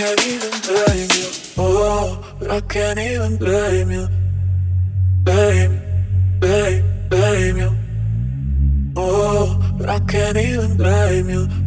can't even blame you. Oh, but I can't even blame you. Blame, blame, blame you. Oh, but I can't even blame you.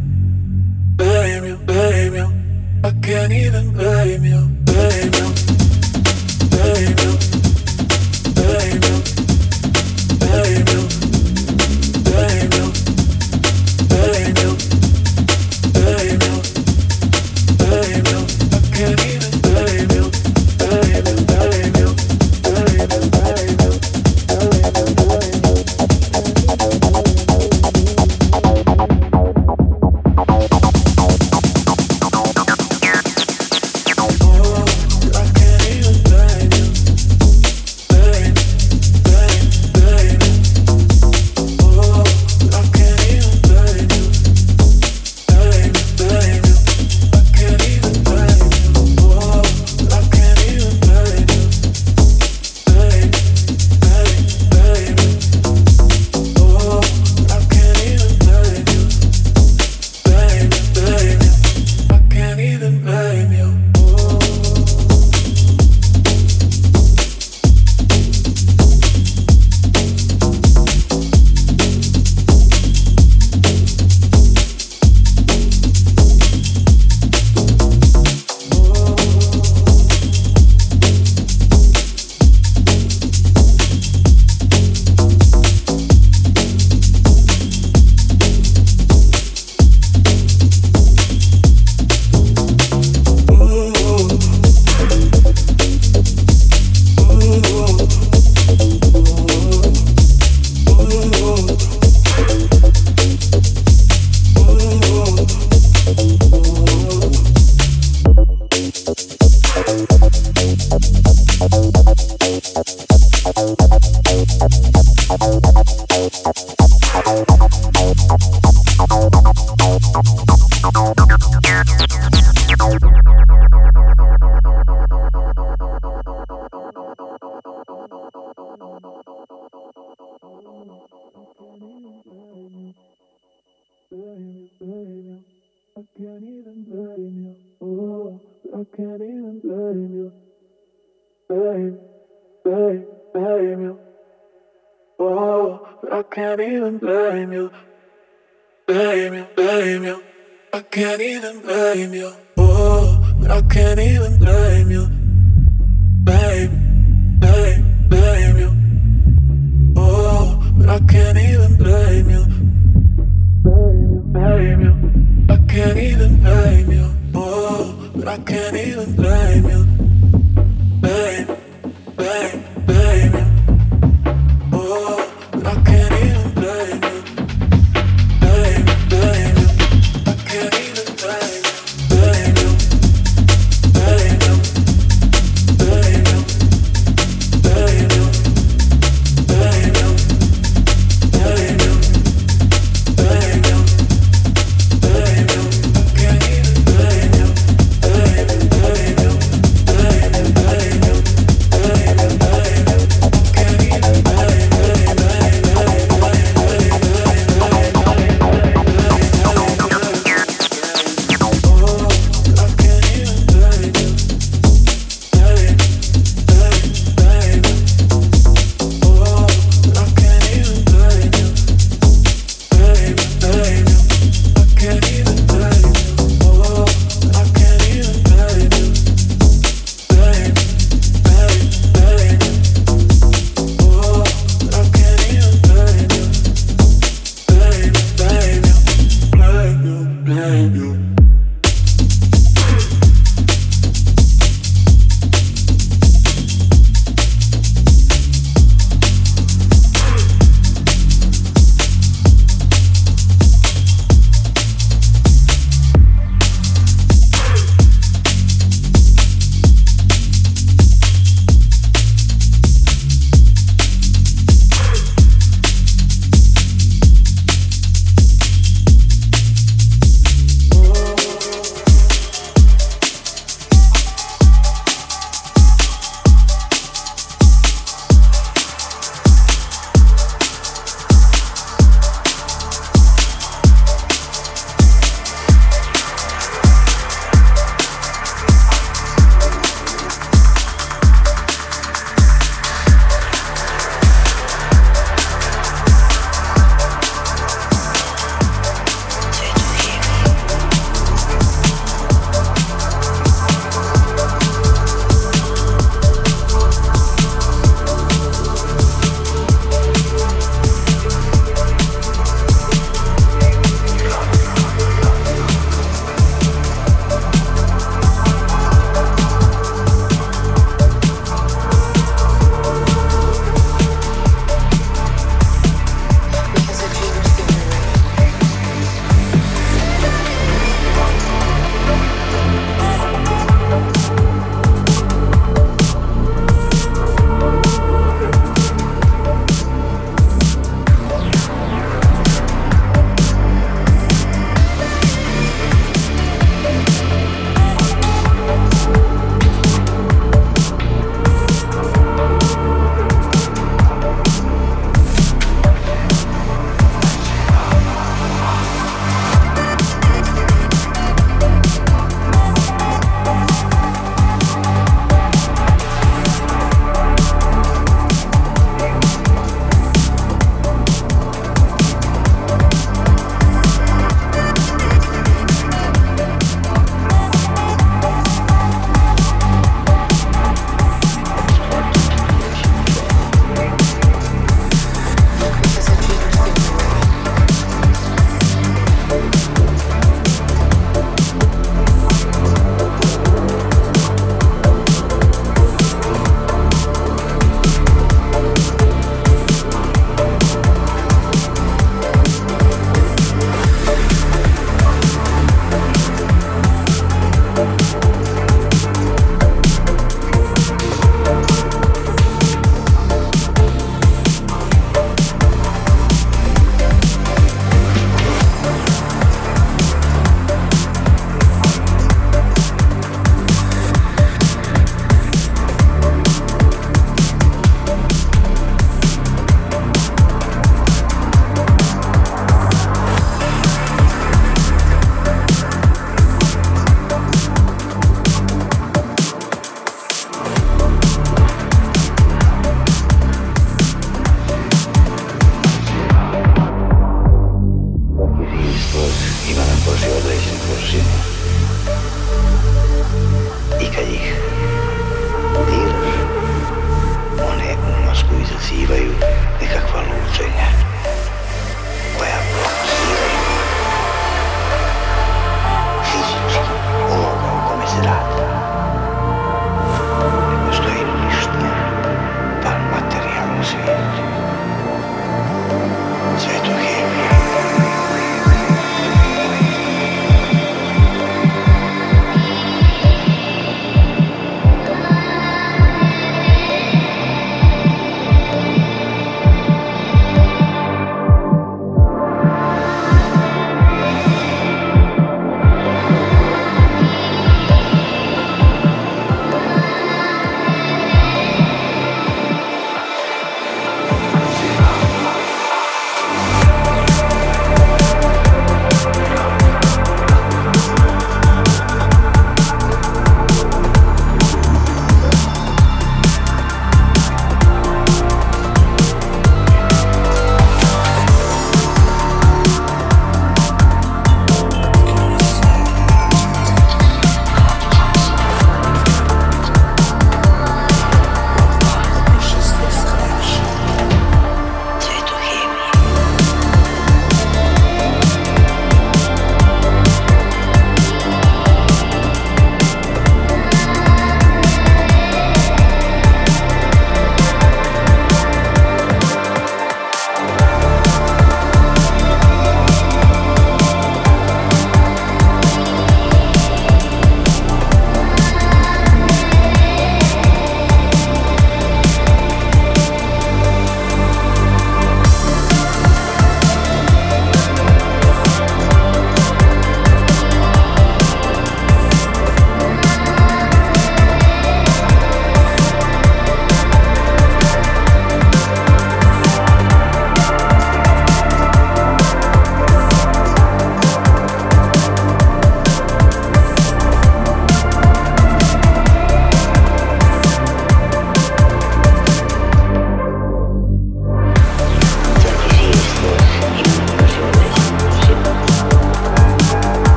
you I can't even blame you. Blame, blame, blame you. Oh, I can't even blame you. Blame you, blame you. I can't even blame you. Oh, I can't even blame you. Blame, blame, blame you. Oh, I can't even blame you. Blame you, blame you. I can't even blame you. Oh. But I can't even blame you, blame, blame.